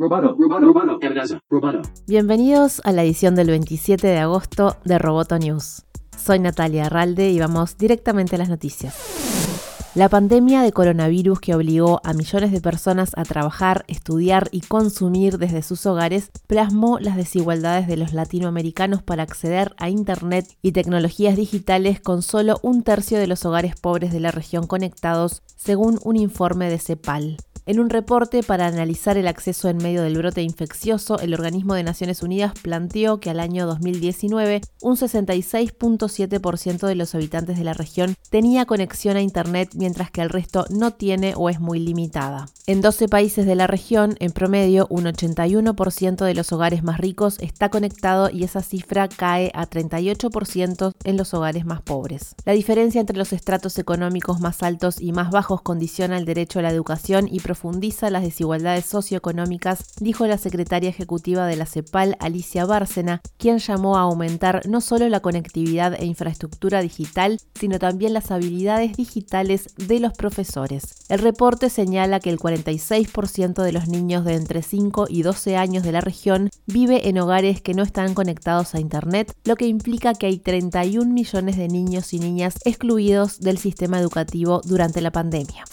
Roboto, Roboto, Roboto. Bienvenidos a la edición del 27 de agosto de Roboto News. Soy Natalia Arralde y vamos directamente a las noticias. La pandemia de coronavirus que obligó a millones de personas a trabajar, estudiar y consumir desde sus hogares plasmó las desigualdades de los latinoamericanos para acceder a Internet y tecnologías digitales con solo un tercio de los hogares pobres de la región conectados, según un informe de CEPAL. En un reporte para analizar el acceso en medio del brote infeccioso, el Organismo de Naciones Unidas planteó que al año 2019 un 66.7% de los habitantes de la región tenía conexión a Internet mientras que el resto no tiene o es muy limitada. En 12 países de la región, en promedio, un 81% de los hogares más ricos está conectado y esa cifra cae a 38% en los hogares más pobres. La diferencia entre los estratos económicos más altos y más bajos condiciona el derecho a la educación y profundiza las desigualdades socioeconómicas, dijo la secretaria ejecutiva de la CEPAL, Alicia Bárcena, quien llamó a aumentar no solo la conectividad e infraestructura digital, sino también las habilidades digitales de los profesores. El reporte señala que el 46% de los niños de entre 5 y 12 años de la región vive en hogares que no están conectados a Internet, lo que implica que hay 31 millones de niños y niñas excluidos del sistema educativo durante la pandemia.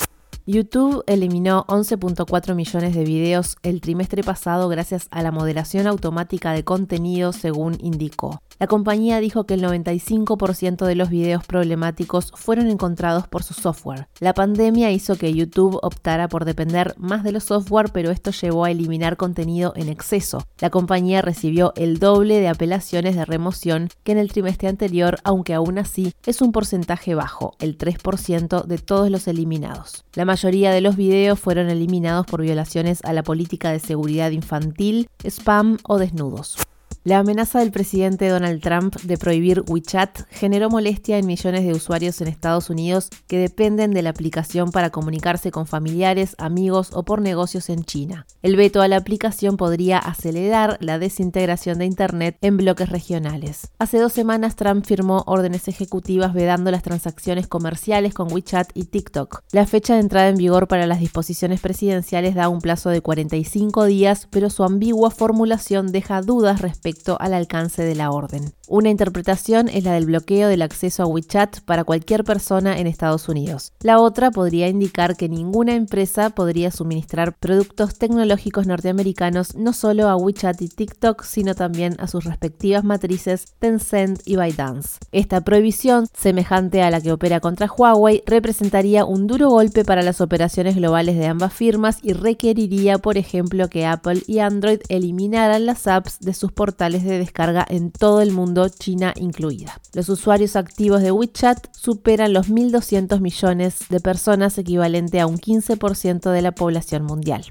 YouTube eliminó 11.4 millones de videos el trimestre pasado gracias a la moderación automática de contenido, según indicó. La compañía dijo que el 95% de los videos problemáticos fueron encontrados por su software. La pandemia hizo que YouTube optara por depender más de los software, pero esto llevó a eliminar contenido en exceso. La compañía recibió el doble de apelaciones de remoción que en el trimestre anterior, aunque aún así es un porcentaje bajo, el 3% de todos los eliminados. La mayoría de los videos fueron eliminados por violaciones a la política de seguridad infantil, spam o desnudos. La amenaza del presidente Donald Trump de prohibir WeChat generó molestia en millones de usuarios en Estados Unidos que dependen de la aplicación para comunicarse con familiares, amigos o por negocios en China. El veto a la aplicación podría acelerar la desintegración de Internet en bloques regionales. Hace dos semanas Trump firmó órdenes ejecutivas vedando las transacciones comerciales con WeChat y TikTok. La fecha de entrada en vigor para las disposiciones presidenciales da un plazo de 45 días, pero su ambigua formulación deja dudas respecto al alcance de la orden. Una interpretación es la del bloqueo del acceso a WeChat para cualquier persona en Estados Unidos. La otra podría indicar que ninguna empresa podría suministrar productos tecnológicos norteamericanos no solo a WeChat y TikTok, sino también a sus respectivas matrices Tencent y ByteDance. Esta prohibición, semejante a la que opera contra Huawei, representaría un duro golpe para las operaciones globales de ambas firmas y requeriría, por ejemplo, que Apple y Android eliminaran las apps de sus portales de descarga en todo el mundo, China incluida. Los usuarios activos de WeChat superan los 1.200 millones de personas, equivalente a un 15% de la población mundial.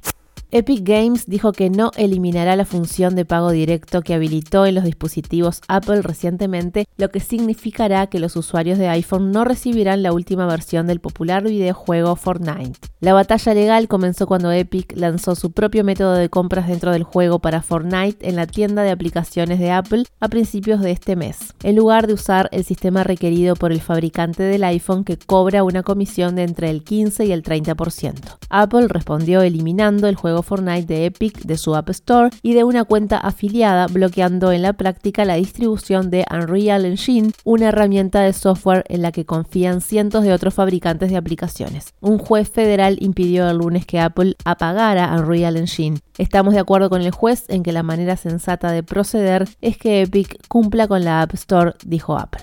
Epic Games dijo que no eliminará la función de pago directo que habilitó en los dispositivos Apple recientemente, lo que significará que los usuarios de iPhone no recibirán la última versión del popular videojuego Fortnite. La batalla legal comenzó cuando Epic lanzó su propio método de compras dentro del juego para Fortnite en la tienda de aplicaciones de Apple a principios de este mes, en lugar de usar el sistema requerido por el fabricante del iPhone que cobra una comisión de entre el 15 y el 30%. Apple respondió eliminando el juego Fortnite de Epic de su App Store y de una cuenta afiliada, bloqueando en la práctica la distribución de Unreal Engine, una herramienta de software en la que confían cientos de otros fabricantes de aplicaciones. Un juez federal impidió el lunes que Apple apagara Unreal Engine. Estamos de acuerdo con el juez en que la manera sensata de proceder es que Epic cumpla con la App Store, dijo Apple.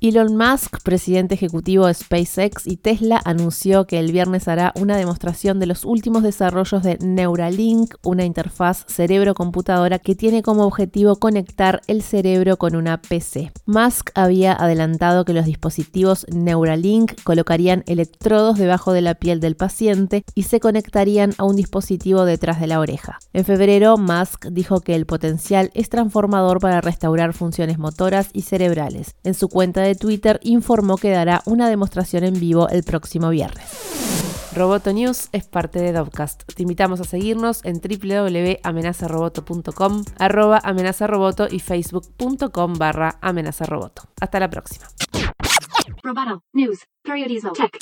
Elon Musk, presidente ejecutivo de SpaceX y Tesla, anunció que el viernes hará una demostración de los últimos desarrollos de Neuralink, una interfaz cerebro-computadora que tiene como objetivo conectar el cerebro con una PC. Musk había adelantado que los dispositivos Neuralink colocarían electrodos debajo de la piel del paciente y se conectarían a un dispositivo detrás de la oreja. En febrero, Musk dijo que el potencial es transformador para restaurar funciones motoras y cerebrales. En su cuenta de de Twitter informó que dará una demostración en vivo el próximo viernes. Roboto News es parte de Dovcast. Te invitamos a seguirnos en www.amenazaroboto.com, arroba amenazaroboto y facebook.com barra amenazaroboto. Hasta la próxima. Roboto News, Tech.